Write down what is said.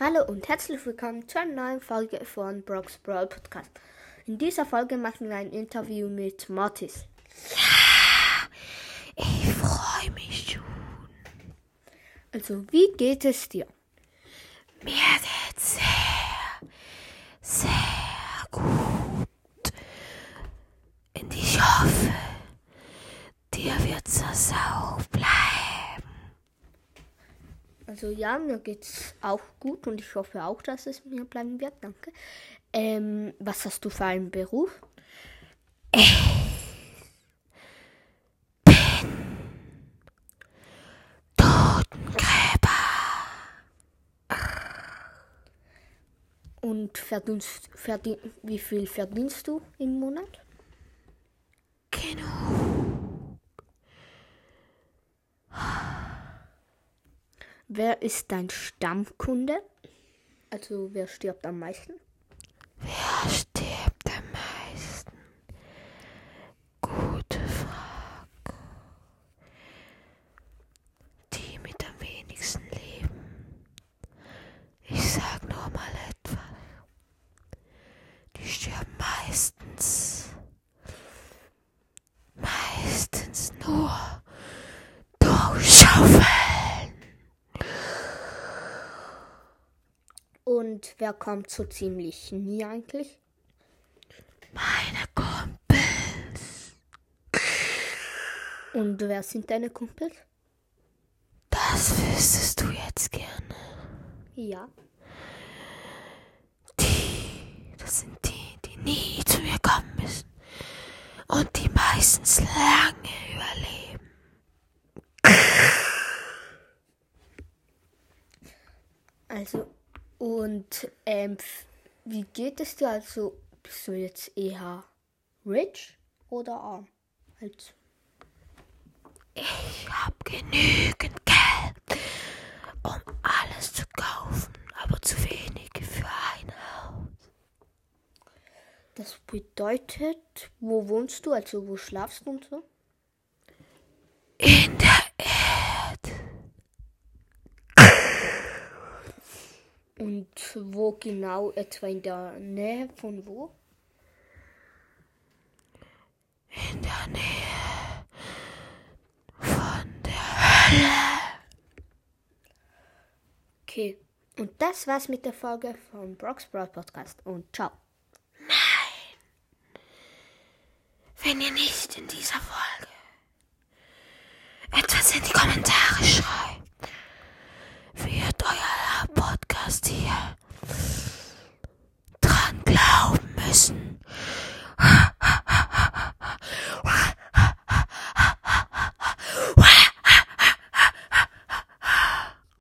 Hallo und herzlich willkommen zu einer neuen Folge von Brock's Brawl Podcast. In dieser Folge machen wir ein Interview mit Mortis. Ich freue mich schon. Also, wie geht es dir? Mir geht's sehr, sehr gut. Und ich hoffe, dir wird's auch bleiben. Also, ja, mir geht's auch gut und ich hoffe auch, dass es mir bleiben wird. Danke. Ähm, was hast du für einen Beruf? Totengräber. Und verdienst, verdien, wie viel verdienst du im Monat? Genug. Wer ist dein Stammkunde? Also, wer stirbt am meisten? Wer stirbt am meisten? Gute Frage. Die mit am wenigsten leben. Ich sag nur mal etwas. Die sterben meistens. Meistens nur durchschaufeln. Und wer kommt so ziemlich nie eigentlich? Meine Kumpels. Und wer sind deine Kumpels? Das wüsstest du jetzt gerne. Ja. Die, das sind die, die nie zu mir kommen müssen. Und die meistens lange überleben. Also, und ähm, wie geht es dir? Also, bist du jetzt eher rich oder arm? Halt. Ich hab genügend Geld, um alles zu kaufen, aber zu wenig für ein Haus. Das bedeutet, wo wohnst du? Also, wo schlafst du und so? In der Erde. Und wo genau? Etwa in der Nähe von wo? In der Nähe von der Hölle. Okay. Und das war's mit der Folge vom Brock's Broad Podcast. Und ciao. Wenn ihr nicht in dieser Folge etwas in die